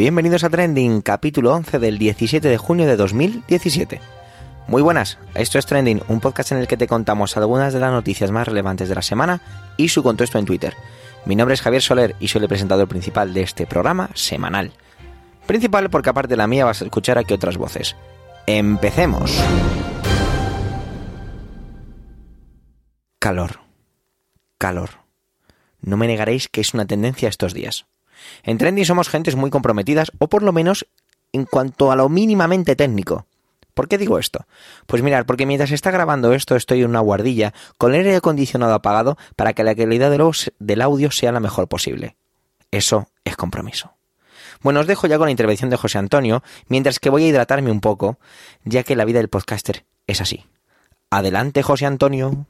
Bienvenidos a Trending, capítulo 11 del 17 de junio de 2017. Muy buenas, esto es Trending, un podcast en el que te contamos algunas de las noticias más relevantes de la semana y su contexto en Twitter. Mi nombre es Javier Soler y soy el presentador principal de este programa semanal. Principal porque aparte de la mía vas a escuchar aquí otras voces. ¡Empecemos! Calor. Calor. No me negaréis que es una tendencia estos días. En Trending somos gentes muy comprometidas, o por lo menos en cuanto a lo mínimamente técnico. ¿Por qué digo esto? Pues mirad, porque mientras está grabando esto estoy en una guardilla con el aire acondicionado apagado para que la calidad del audio sea la mejor posible. Eso es compromiso. Bueno, os dejo ya con la intervención de José Antonio, mientras que voy a hidratarme un poco, ya que la vida del podcaster es así. Adelante, José Antonio.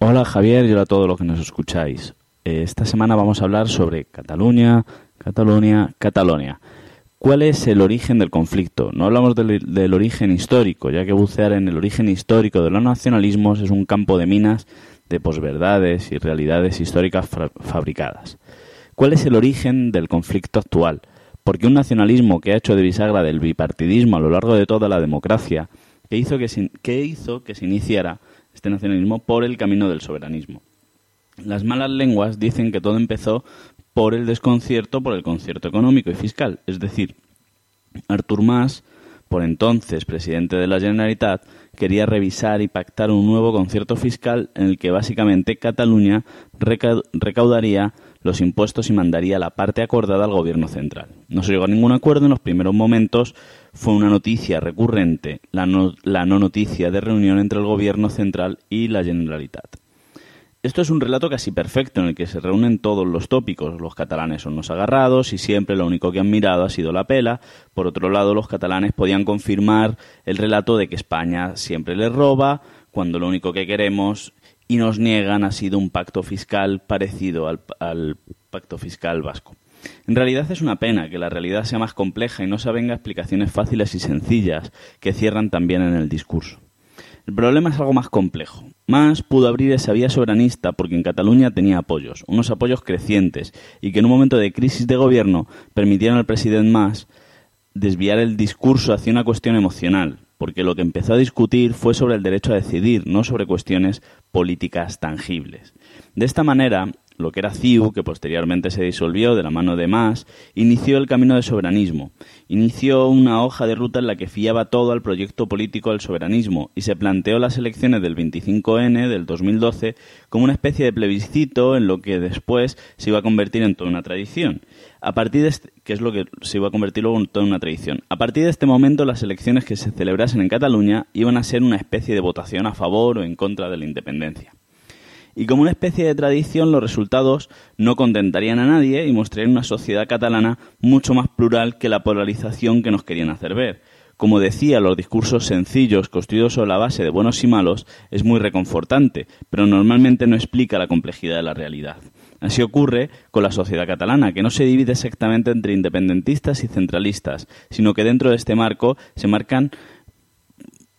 Hola Javier y hola a todos los que nos escucháis. Eh, esta semana vamos a hablar sobre Cataluña, Cataluña, Catalonia. ¿Cuál es el origen del conflicto? No hablamos del, origen histórico, ya que bucear en el origen histórico de los nacionalismos es un campo de minas de posverdades y realidades históricas fabricadas. ¿Cuál es el origen del conflicto actual? Porque un nacionalismo que ha hecho de bisagra del bipartidismo a lo largo de toda la democracia, que hizo que que, hizo que se iniciara este nacionalismo por el camino del soberanismo. Las malas lenguas dicen que todo empezó por el desconcierto por el concierto económico y fiscal, es decir, Artur Mas, por entonces presidente de la Generalitat, quería revisar y pactar un nuevo concierto fiscal en el que básicamente Cataluña recaudaría los impuestos y mandaría la parte acordada al gobierno central. No se llegó a ningún acuerdo en los primeros momentos, fue una noticia recurrente la no, la no noticia de reunión entre el gobierno central y la Generalitat. Esto es un relato casi perfecto en el que se reúnen todos los tópicos. Los catalanes son los agarrados y siempre lo único que han mirado ha sido la pela. Por otro lado, los catalanes podían confirmar el relato de que España siempre les roba, cuando lo único que queremos y nos niegan ha sido un pacto fiscal parecido al, pacto fiscal vasco. En realidad es una pena que la realidad sea más compleja y no se venga explicaciones fáciles y sencillas que cierran también en el discurso. El problema es algo más complejo. Más pudo abrir esa vía soberanista porque en Cataluña tenía apoyos, unos apoyos crecientes, y que en un momento de crisis de gobierno permitieron al presidente Mas desviar el discurso hacia una cuestión emocional, porque lo que empezó a discutir fue sobre el derecho a decidir, no sobre cuestiones políticas tangibles. De esta manera, lo que era CIU, que posteriormente se disolvió de la mano de Mas, inició el camino de soberanismo. Inició una hoja de ruta en la que fiaba todo al proyecto político del soberanismo y se planteó las elecciones del 25N del 2012 como una especie de plebiscito en lo que después se iba a convertir en toda una tradición. A partir de este, es lo que se iba a convertir luego en toda una tradición. A partir de este momento, las elecciones que se celebrasen en Cataluña iban a ser una especie de votación a favor o en contra de la independencia. Y como una especie de tradición, los resultados no contentarían a nadie y mostrarían una sociedad catalana mucho más plural que la polarización que nos querían hacer ver. Como decía, los discursos sencillos, construidos sobre la base de buenos y malos, es muy reconfortante, pero normalmente no explica la complejidad de la realidad. Así ocurre con la sociedad catalana, que no se divide exactamente entre independentistas y centralistas, sino que dentro de este marco se marcan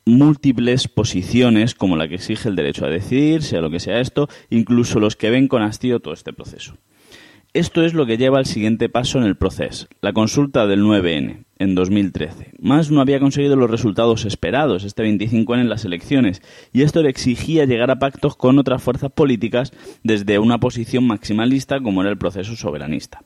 múltiples posiciones como la que exige el derecho a decidir, sea lo que sea esto, incluso los que ven con hastío todo este proceso. Esto es lo que lleva al siguiente paso en el proceso, la consulta del 9N, en 2013. Más no había conseguido los resultados esperados este 25N en las elecciones, y esto le exigía llegar a pactos con otras fuerzas políticas desde una posición maximalista como era el proceso soberanista.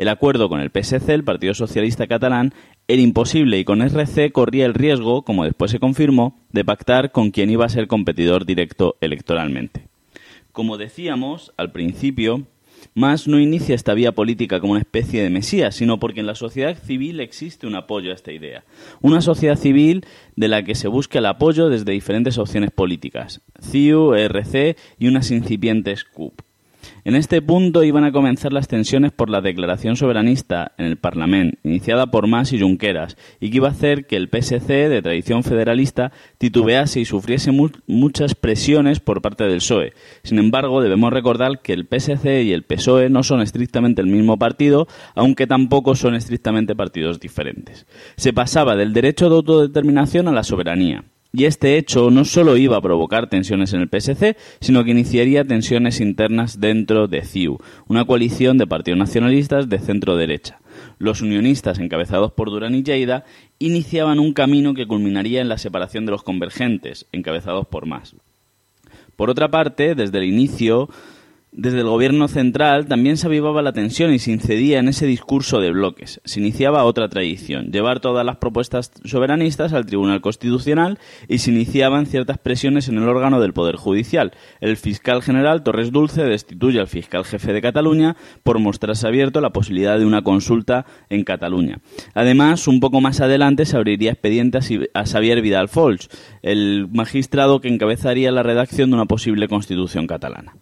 El acuerdo con el PSC, el Partido Socialista Catalán, era imposible y con RC corría el riesgo, como después se confirmó, de pactar con quien iba a ser competidor directo electoralmente. Como decíamos al principio, más no inicia esta vía política como una especie de mesías, sino porque en la sociedad civil existe un apoyo a esta idea. Una sociedad civil de la que se busca el apoyo desde diferentes opciones políticas, CIU, ERC y unas incipientes CUP. En este punto iban a comenzar las tensiones por la declaración soberanista en el Parlamento, iniciada por Mas y Junqueras, y que iba a hacer que el PSC, de tradición federalista, titubease y sufriese muchas presiones por parte del PSOE. Sin embargo, debemos recordar que el PSC y el PSOE no son estrictamente el mismo partido, aunque tampoco son estrictamente partidos diferentes. Se pasaba del derecho de autodeterminación a la soberanía. Y este hecho no solo iba a provocar tensiones en el PSC, sino que iniciaría tensiones internas dentro de CIU, una coalición de partidos nacionalistas de centro derecha. Los unionistas, encabezados por Durán y Lleida, iniciaban un camino que culminaría en la separación de los convergentes, encabezados por Mas. Por otra parte, desde el inicio, desde el gobierno central también se avivaba la tensión y se incedía en ese discurso de bloques. Se iniciaba otra tradición, llevar todas las propuestas soberanistas al Tribunal Constitucional y se iniciaban ciertas presiones en el órgano del Poder Judicial. El fiscal general Torres Dulce destituye al fiscal jefe de Cataluña por mostrarse abierto la posibilidad de una consulta en Cataluña. Además, un poco más adelante se abriría expediente a Xavier Vidal Folch, el magistrado que encabezaría la redacción de una posible constitución catalana.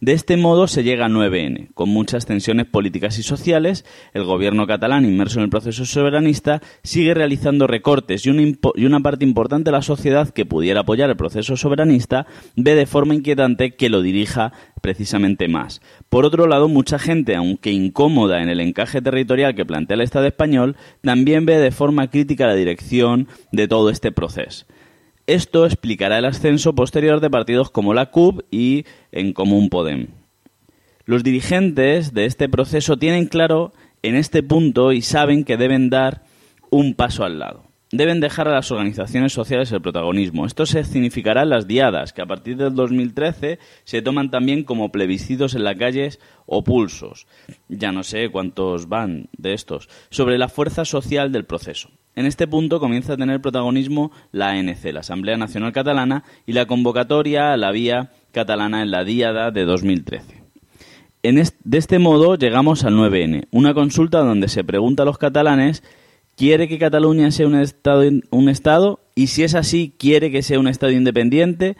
De este modo se llega a 9N, con muchas tensiones políticas y sociales, el gobierno catalán, inmerso en el proceso soberanista, sigue realizando recortes y, una parte importante de la sociedad que pudiera apoyar el proceso soberanista ve de forma inquietante que lo dirija precisamente más. Por otro lado, mucha gente, aunque incómoda en el encaje territorial que plantea el Estado español, también ve de forma crítica la dirección de todo este proceso. Esto explicará el ascenso posterior de partidos como la CUP y en Común Podem. Los dirigentes de este proceso tienen claro en este punto y saben que deben dar un paso al lado. Deben dejar a las organizaciones sociales el protagonismo. Esto se significará en las diadas, que a partir del 2013 se toman también como plebiscitos en las calles o pulsos. Ya no sé cuántos van de estos. Sobre la fuerza social del proceso. En este punto comienza a tener protagonismo la ANC, la Asamblea Nacional Catalana, y la convocatoria a la vía catalana en la Díada de 2013. de este modo llegamos al 9N, una consulta donde se pregunta a los catalanes ¿quiere que Cataluña sea un estado, un estado? Y si es así, ¿quiere que sea un Estado independiente?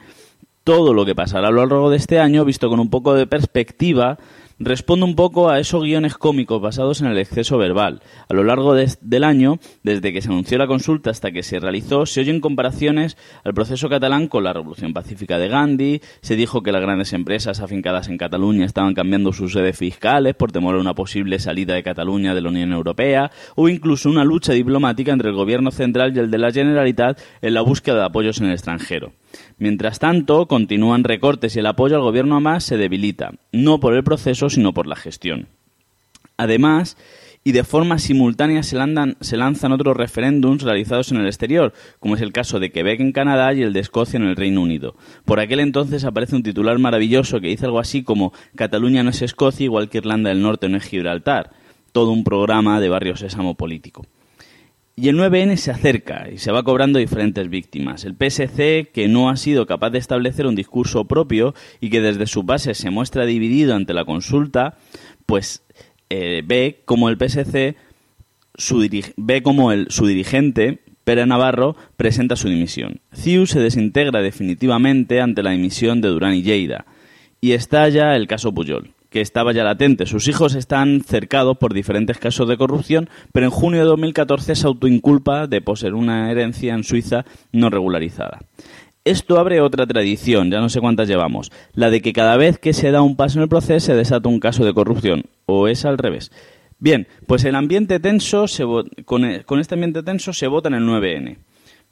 Todo lo que pasará a lo largo de este año, visto con un poco de perspectiva, responde un poco a esos guiones cómicos basados en el exceso verbal. A lo largo del año, desde que se anunció la consulta hasta que se realizó, se oyen comparaciones al proceso catalán con la Revolución Pacífica de Gandhi, se dijo que las grandes empresas afincadas en Cataluña estaban cambiando sus sedes fiscales por temor a una posible salida de Cataluña de la Unión Europea, o incluso una lucha diplomática entre el gobierno central y el de la Generalitat en la búsqueda de apoyos en el extranjero. Mientras tanto, continúan recortes y el apoyo al gobierno a más se debilita, no por el proceso, sino por la gestión. Además, y de forma simultánea se, se, lanzan otros referéndums realizados en el exterior, como es el caso de Quebec en Canadá y el de Escocia en el Reino Unido. Por aquel entonces aparece un titular maravilloso que dice algo así como Cataluña no es Escocia igual que Irlanda del Norte no es Gibraltar. Todo un programa de barrio sésamo político. Y el 9N se acerca y se va cobrando diferentes víctimas. El PSC, que no ha sido capaz de establecer un discurso propio y que desde su base se muestra dividido ante la consulta, pues eh, ve como el PSC ve como el, su dirigente Pere Navarro presenta su dimisión. CIU se desintegra definitivamente ante la dimisión de Durán y Lleida y estalla el caso Puyol que estaba ya latente. Sus hijos están cercados por diferentes casos de corrupción, pero en junio de 2014 se autoinculpa de poseer una herencia en Suiza no regularizada. Esto abre otra tradición, ya no sé cuántas llevamos, la de que cada vez que se da un paso en el proceso se desata un caso de corrupción, o es al revés. Bien, pues el ambiente tenso, con, con este ambiente tenso se vota en el 9N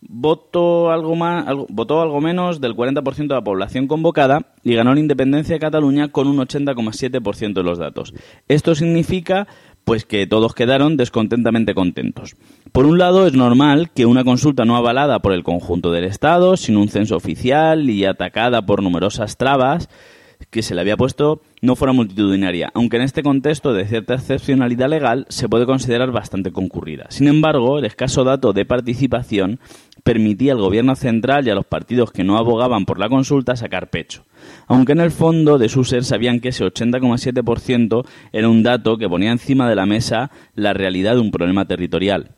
votó algo, más, votó algo menos del 40% de la población convocada y ganó la independencia de Cataluña con un 80,7% de los datos. Esto significa pues que todos quedaron descontentamente contentos. Por un lado, es normal que una consulta no avalada por el conjunto del Estado, sin un censo oficial y atacada por numerosas trabas, que se le había puesto no fuera multitudinaria, aunque en este contexto de cierta excepcionalidad legal se puede considerar bastante concurrida. Sin embargo, el escaso dato de participación permitía al gobierno central y a los partidos que no abogaban por la consulta sacar pecho, aunque en el fondo de su ser sabían que ese 80,7% era un dato que ponía encima de la mesa la realidad de un problema territorial.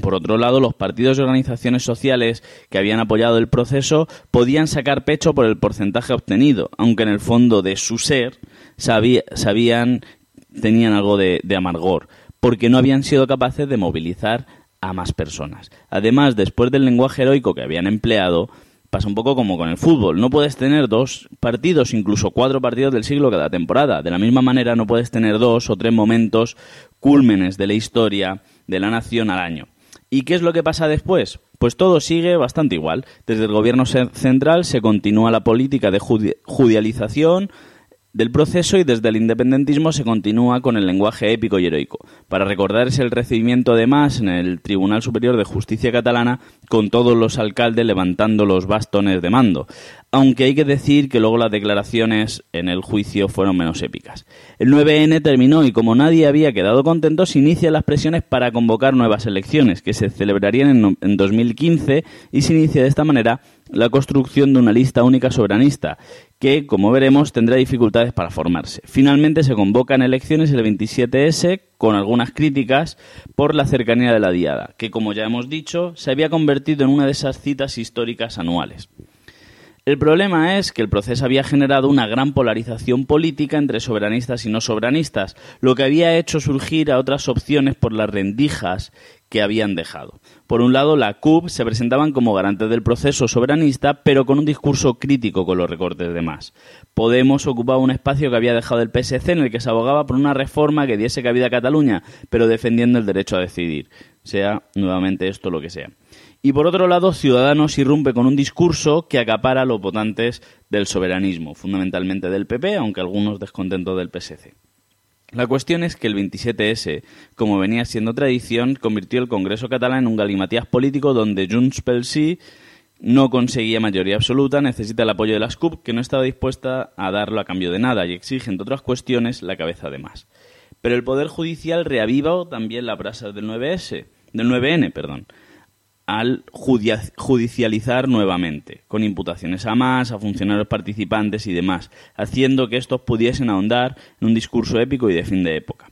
Por otro lado, los partidos y organizaciones sociales que habían apoyado el proceso podían sacar pecho por el porcentaje obtenido, aunque en el fondo de su ser sabían, tenían algo de, de amargor, porque no habían sido capaces de movilizar a más personas. Además, después del lenguaje heroico que habían empleado, pasa un poco como con el fútbol. No puedes tener dos partidos, incluso cuatro partidos del siglo cada temporada. De la misma manera, no puedes tener dos o tres momentos cúlmenes de la historia de la nación al año. ¿Y qué es lo que pasa después? Pues todo sigue bastante igual. Desde el gobierno central se continúa la política de judicialización, del proceso y desde el independentismo se continúa con el lenguaje épico y heroico, para recordarse el recibimiento además en el Tribunal Superior de Justicia catalana con todos los alcaldes levantando los bastones de mando, aunque hay que decir que luego las declaraciones en el juicio fueron menos épicas. El 9N terminó y como nadie había quedado contento, se inician las presiones para convocar nuevas elecciones, que se celebrarían en 2015 y se inicia de esta manera la construcción de una lista única soberanista, que, como veremos, tendrá dificultades para formarse. Finalmente se convocan elecciones el 27S con algunas críticas por la cercanía de la diada, que, como ya hemos dicho, se había convertido en una de esas citas históricas anuales. El problema es que el proceso había generado una gran polarización política entre soberanistas y no soberanistas, lo que había hecho surgir a otras opciones por las rendijas que habían dejado. Por un lado, la CUP se presentaban como garantes del proceso soberanista, pero con un discurso crítico con los recortes de más. Podemos ocupaba un espacio que había dejado el PSC en el que se abogaba por una reforma que diese cabida a Cataluña, pero defendiendo el derecho a decidir, sea nuevamente esto lo que sea. Y por otro lado, Ciudadanos irrumpe con un discurso que acapara a los votantes del soberanismo, fundamentalmente del PP, aunque algunos descontentos del PSC. La cuestión es que el 27S, como venía siendo tradición, convirtió el Congreso catalán en un galimatías político donde Junts pel Sí no conseguía mayoría absoluta, necesita el apoyo de las CUP, que no estaba dispuesta a darlo a cambio de nada y exige, entre otras cuestiones, la cabeza de más. Pero el Poder Judicial reaviva también la brasa del 9S, del 9N, perdón al judicializar nuevamente, con imputaciones a más, a funcionarios participantes y demás, haciendo que estos pudiesen ahondar en un discurso épico y de fin de época.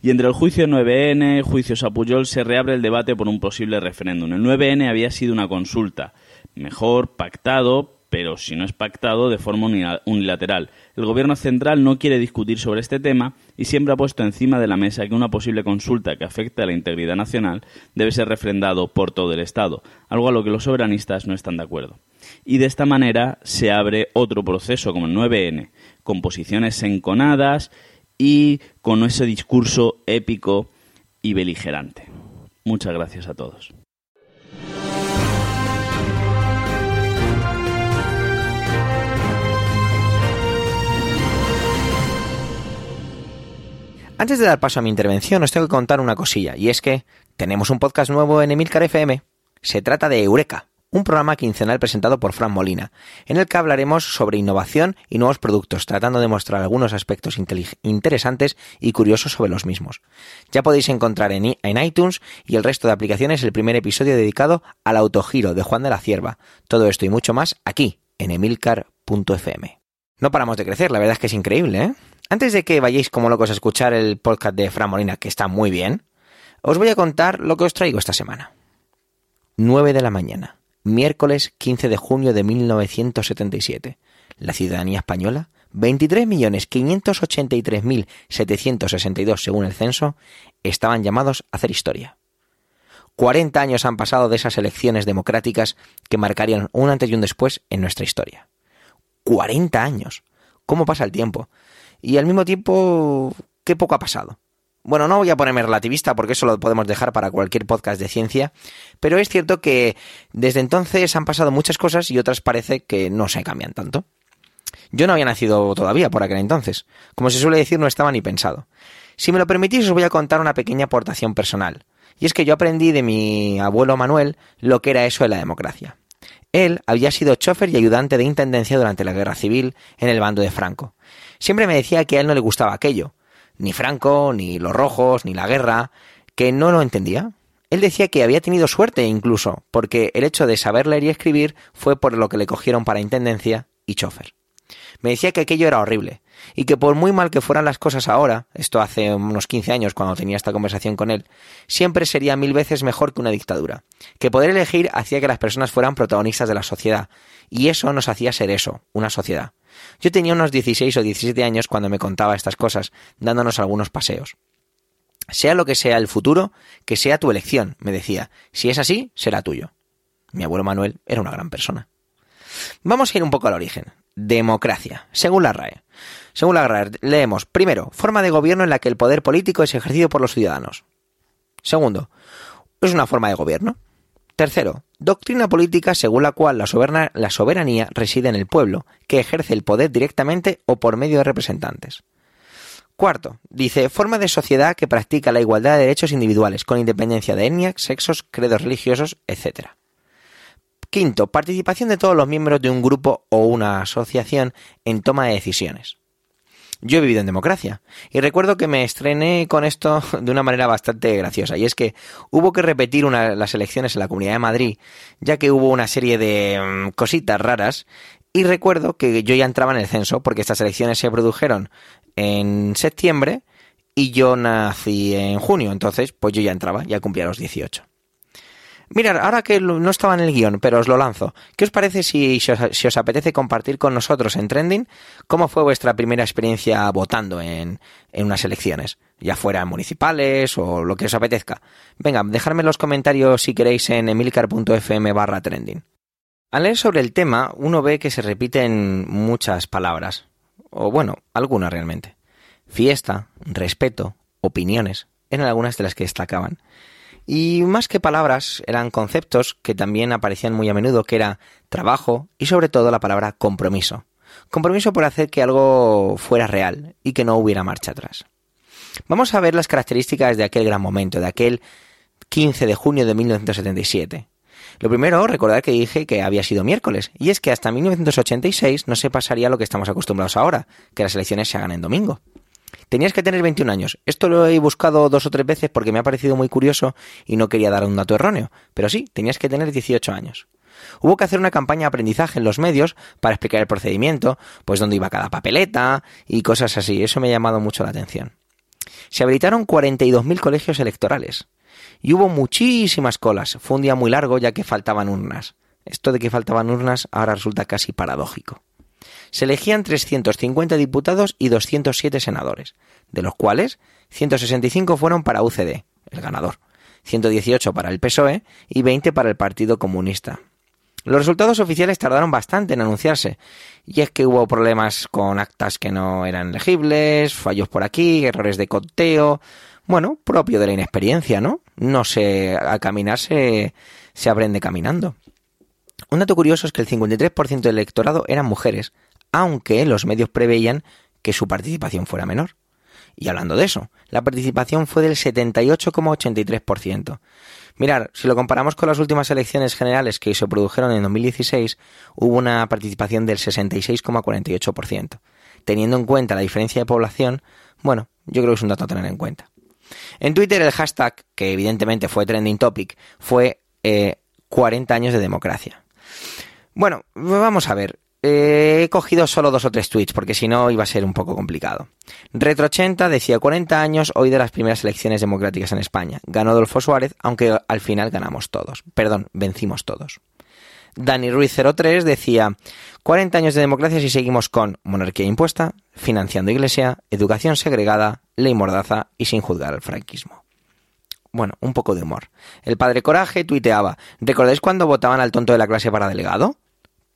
Y entre el juicio 9N y el juicio Sapuyol se reabre el debate por un posible referéndum. El 9N había sido una consulta, mejor pactado, pero si no es pactado de forma unilateral. El Gobierno central no quiere discutir sobre este tema y siempre ha puesto encima de la mesa que una posible consulta que afecte a la integridad nacional debe ser refrendado por todo el Estado, algo a lo que los soberanistas no están de acuerdo. Y de esta manera se abre otro proceso como el 9N, con posiciones enconadas y con ese discurso épico y beligerante. Muchas gracias a todos. Antes de dar paso a mi intervención, os tengo que contar una cosilla, y es que tenemos un podcast nuevo en Emilcar FM. Se trata de Eureka, un programa quincenal presentado por Fran Molina, en el que hablaremos sobre innovación y nuevos productos, tratando de mostrar algunos aspectos interesantes y curiosos sobre los mismos. Ya podéis encontrar en, en, iTunes y el resto de aplicaciones el primer episodio dedicado al autogiro de Juan de la Cierva. Todo esto y mucho más aquí, en emilcar.fm. No paramos de crecer, la verdad es que es increíble, ¿eh? Antes de que vayáis como locos a escuchar el podcast de Fran Molina, que está muy bien, os voy a contar lo que os traigo esta semana. 9 de la mañana, miércoles 15 de junio de 1977. La ciudadanía española, 23.583.762 según el censo, estaban llamados a hacer historia. 40 años han pasado de esas elecciones democráticas que marcarían un antes y un después en nuestra historia. 40 años. ¿Cómo pasa el tiempo? Y al mismo tiempo, qué poco ha pasado. Bueno, no voy a ponerme relativista porque eso lo podemos dejar para cualquier podcast de ciencia, pero es cierto que desde entonces han pasado muchas cosas y otras parece que no se cambian tanto. Yo no había nacido todavía por aquel entonces. Como se suele decir, no estaba ni pensado. Si me lo permitís, os voy a contar una pequeña aportación personal. Y es que yo aprendí de mi abuelo Manuel lo que era eso de la democracia. Él había sido chofer y ayudante de intendencia durante la guerra civil en el bando de Franco. Siempre me decía que a él no le gustaba aquello, ni Franco, ni los rojos, ni la guerra, que no lo entendía. Él decía que había tenido suerte incluso, porque el hecho de saber leer y escribir fue por lo que le cogieron para intendencia y chofer. Me decía que aquello era horrible, y que por muy mal que fueran las cosas ahora, esto hace unos 15 años cuando tenía esta conversación con él, siempre sería mil veces mejor que una dictadura, que poder elegir hacía que las personas fueran protagonistas de la sociedad, y eso nos hacía ser eso, una sociedad Yo tenía unos 16 o 17 años cuando me contaba estas cosas, dándonos algunos paseos. Sea lo que sea el futuro, que sea tu elección, me decía. Si es así, será tuyo. Mi abuelo Manuel era una gran persona. Vamos a ir un poco al origen. Democracia, según la RAE. Según la RAE, leemos, primero, forma de gobierno en la que el poder político es ejercido por los ciudadanos. Segundo, es una forma de gobierno. Tercero, doctrina política según la cual la, soberanía reside en el pueblo, que ejerce el poder directamente o por medio de representantes. Cuarto, dice, forma de sociedad que practica la igualdad de derechos individuales, con independencia de etnias, sexos, credos religiosos, etc. Quinto, participación de todos los miembros de un grupo o una asociación en toma de decisiones. Yo he vivido en democracia y recuerdo que me estrené con esto de una manera bastante graciosa y es que hubo que repetir las elecciones en la Comunidad de Madrid ya que hubo una serie de mm, cositas raras y recuerdo que yo ya entraba en el censo porque estas elecciones se produjeron en septiembre y yo nací en junio, entonces pues yo ya entraba, ya cumplía los 18. Mirad, ahora que no estaba en el guion, pero os lo lanzo, ¿qué os parece si, os, apetece compartir con nosotros en Trending cómo fue vuestra primera experiencia votando en, en unas elecciones, ya fueran municipales o lo que os apetezca? Venga, dejadme los comentarios si queréis en emilcar.fm barra trending. Al leer sobre el tema, uno ve que se repiten muchas palabras, o bueno, algunas realmente. Fiesta, respeto, opiniones, eran algunas de las que destacaban. Y más que palabras, eran conceptos que también aparecían muy a menudo, que era trabajo y sobre todo la palabra compromiso. Compromiso por hacer que algo fuera real y que no hubiera marcha atrás. Vamos a ver las características de aquel gran momento, de aquel 15 de junio de 1977. Lo primero, recordar que dije que había sido miércoles, y es que hasta 1986 no se pasaría lo que estamos acostumbrados ahora, que las elecciones se hagan en domingo. Tenías que tener 21 años. Esto lo he buscado dos o tres veces porque me ha parecido muy curioso y no quería dar un dato erróneo. Pero sí, tenías que tener 18 años. Hubo que hacer una campaña de aprendizaje en los medios para explicar el procedimiento, pues dónde iba cada papeleta y cosas así. Eso me ha llamado mucho la atención. Se habilitaron 42.000 colegios electorales. Y hubo muchísimas colas. Fue un día muy largo ya que faltaban urnas. Esto de que faltaban urnas ahora resulta casi paradójico se elegían 350 diputados y 207 senadores, de los cuales 165 fueron para UCD, el ganador, 118 para el PSOE y 20 para el Partido Comunista. Los resultados oficiales tardaron bastante en anunciarse, y es que hubo problemas con actas que no eran legibles, fallos por aquí, errores de conteo, bueno, propio de la inexperiencia, ¿no? No sé, a caminar se, se aprende caminando. Un dato curioso es que el 53% del electorado eran mujeres, aunque los medios preveían que su participación fuera menor. Y hablando de eso, la participación fue del 78,83%. Mirar, si lo comparamos con las últimas elecciones generales que se produjeron en 2016, hubo una participación del 66,48%. Teniendo en cuenta la diferencia de población, bueno, yo creo que es un dato a tener en cuenta. En Twitter el hashtag, que evidentemente fue trending topic, fue 40 eh, años de democracia. Bueno, vamos a ver. Eh, he cogido solo dos o tres tweets porque si no iba a ser un poco complicado. Retro80 decía 40 años hoy de las primeras elecciones democráticas en España. Ganó Adolfo Suárez, aunque al final ganamos todos. Perdón, vencimos todos. Dani Ruiz 03 decía 40 años de democracia si seguimos con monarquía impuesta, financiando iglesia, educación segregada, ley mordaza y sin juzgar al franquismo. Bueno, un poco de humor. El padre Coraje tuiteaba ¿Recordáis cuando votaban al tonto de la clase para delegado?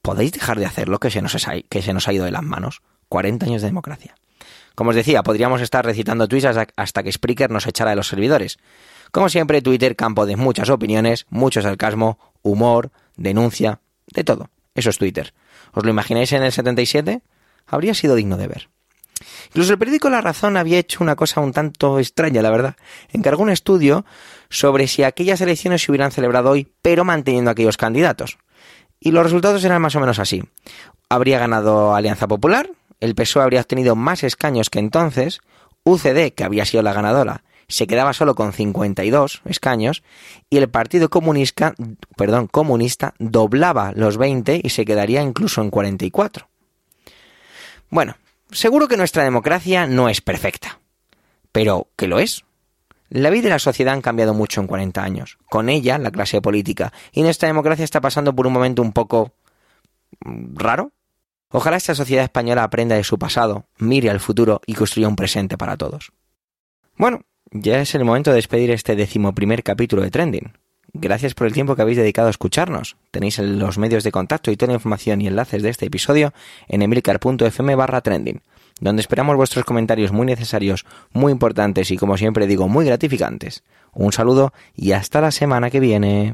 ¿Podéis dejar de hacerlo que se, nos ha, que se nos ha ido de las manos? 40 años de democracia. Como os decía, podríamos estar recitando tweets hasta que Spreaker nos echara de los servidores. Como siempre, Twitter, campo de muchas opiniones, mucho sarcasmo, humor, denuncia, de todo. Eso es Twitter. ¿Os lo imagináis en el 77? Habría sido digno de ver. Incluso el periódico La Razón había hecho una cosa un tanto extraña, la verdad. Encargó un estudio sobre si aquellas elecciones se hubieran celebrado hoy, pero manteniendo aquellos candidatos. Y los resultados eran más o menos así. Habría ganado Alianza Popular, el PSOE habría obtenido más escaños que entonces, UCD, que había sido la ganadora, se quedaba solo con 52 escaños y el Partido Comunista, perdón, comunista doblaba los 20 y se quedaría incluso en 44. Bueno, seguro que nuestra democracia no es perfecta, pero ¿qué lo es? La vida y la sociedad han cambiado mucho en 40 años. Con ella, la clase política. Y nuestra democracia está pasando por un momento un poco mm, raro. Ojalá esta sociedad española aprenda de su pasado, mire al futuro y construya un presente para todos. Bueno, ya es el momento de despedir este decimoprimer capítulo de Trending. Gracias por el tiempo que habéis dedicado a escucharnos. Tenéis los medios de contacto y toda la información y enlaces de este episodio en emilcar.fm barra trending, donde esperamos vuestros comentarios muy necesarios, muy importantes y como siempre digo muy gratificantes. Un saludo y hasta la semana que viene.